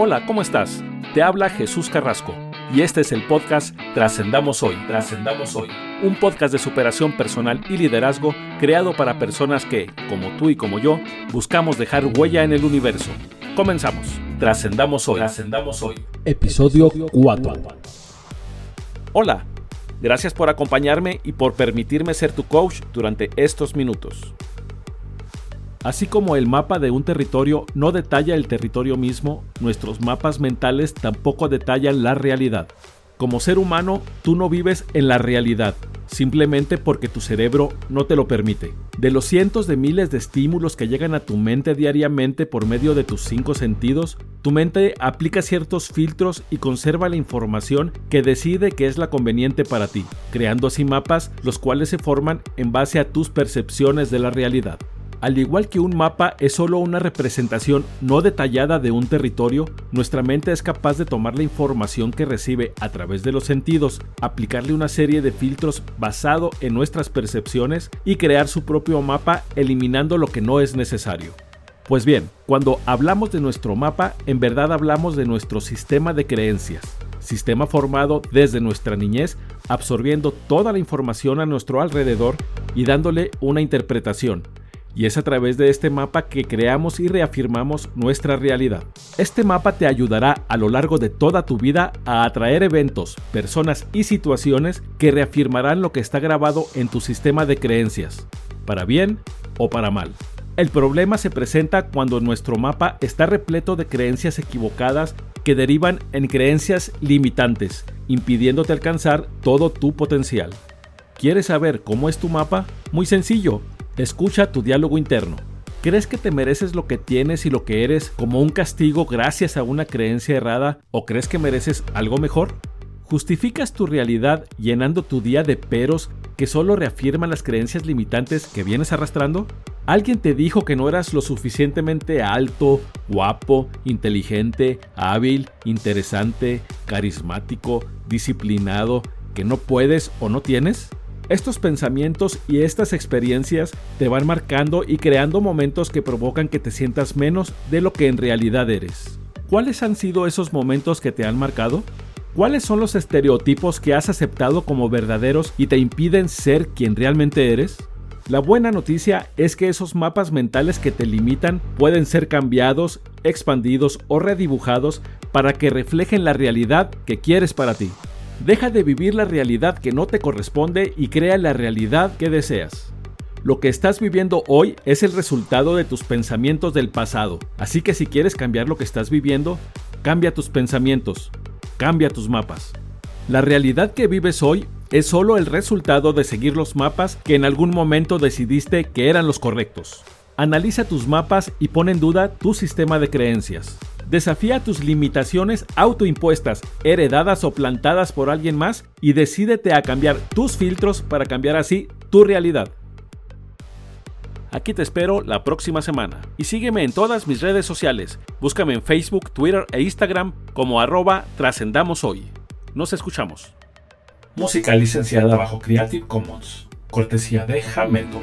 Hola, ¿cómo estás? Te habla Jesús Carrasco y este es el podcast Trascendamos Hoy. Trascendamos Hoy. Un podcast de superación personal y liderazgo creado para personas que, como tú y como yo, buscamos dejar huella en el universo. Comenzamos. Trascendamos Hoy. Trascendamos Hoy. Episodio 4. Hola. Gracias por acompañarme y por permitirme ser tu coach durante estos minutos. Así como el mapa de un territorio no detalla el territorio mismo, nuestros mapas mentales tampoco detallan la realidad. Como ser humano, tú no vives en la realidad, simplemente porque tu cerebro no te lo permite. De los cientos de miles de estímulos que llegan a tu mente diariamente por medio de tus cinco sentidos, tu mente aplica ciertos filtros y conserva la información que decide que es la conveniente para ti, creando así mapas los cuales se forman en base a tus percepciones de la realidad. Al igual que un mapa es solo una representación no detallada de un territorio, nuestra mente es capaz de tomar la información que recibe a través de los sentidos, aplicarle una serie de filtros basado en nuestras percepciones y crear su propio mapa eliminando lo que no es necesario. Pues bien, cuando hablamos de nuestro mapa, en verdad hablamos de nuestro sistema de creencias, sistema formado desde nuestra niñez, absorbiendo toda la información a nuestro alrededor y dándole una interpretación, y es a través de este mapa que creamos y reafirmamos nuestra realidad. Este mapa te ayudará a lo largo de toda tu vida a atraer eventos, personas y situaciones que reafirmarán lo que está grabado en tu sistema de creencias, para bien o para mal. El problema se presenta cuando nuestro mapa está repleto de creencias equivocadas que derivan en creencias limitantes, impidiéndote alcanzar todo tu potencial. ¿Quieres saber cómo es tu mapa? Muy sencillo Escucha tu diálogo interno. ¿Crees que te mereces lo que tienes y lo que eres como un castigo gracias a una creencia errada o crees que mereces algo mejor? ¿Justificas tu realidad llenando tu día de peros que solo reafirman las creencias limitantes que vienes arrastrando? ¿Alguien te dijo que no eras lo suficientemente alto, guapo, inteligente, hábil, interesante, carismático, disciplinado, que no puedes o no tienes? Estos pensamientos y estas experiencias te van marcando y creando momentos que provocan que te sientas menos de lo que en realidad eres. ¿Cuáles han sido esos momentos que te han marcado? ¿Cuáles son los estereotipos que has aceptado como verdaderos y te impiden ser quien realmente eres? La buena noticia es que esos mapas mentales que te limitan pueden ser cambiados, expandidos o redibujados para que reflejen la realidad que quieres para ti. Deja de vivir la realidad que no te corresponde y crea la realidad que deseas. Lo que estás viviendo hoy es el resultado de tus pensamientos del pasado, así que si quieres cambiar lo que estás viviendo, cambia tus pensamientos, cambia tus mapas. La realidad que vives hoy es solo el resultado de seguir los mapas que en algún momento decidiste que eran los correctos. Analiza tus mapas y pon en duda tu sistema de creencias. Desafía tus limitaciones autoimpuestas, heredadas o plantadas por alguien más y decídete a cambiar tus filtros para cambiar así tu realidad. Aquí te espero la próxima semana. Y sígueme en todas mis redes sociales. Búscame en Facebook, Twitter e Instagram como arroba trascendamos hoy. Nos escuchamos. Música licenciada bajo Creative Commons. Cortesía de Jameto.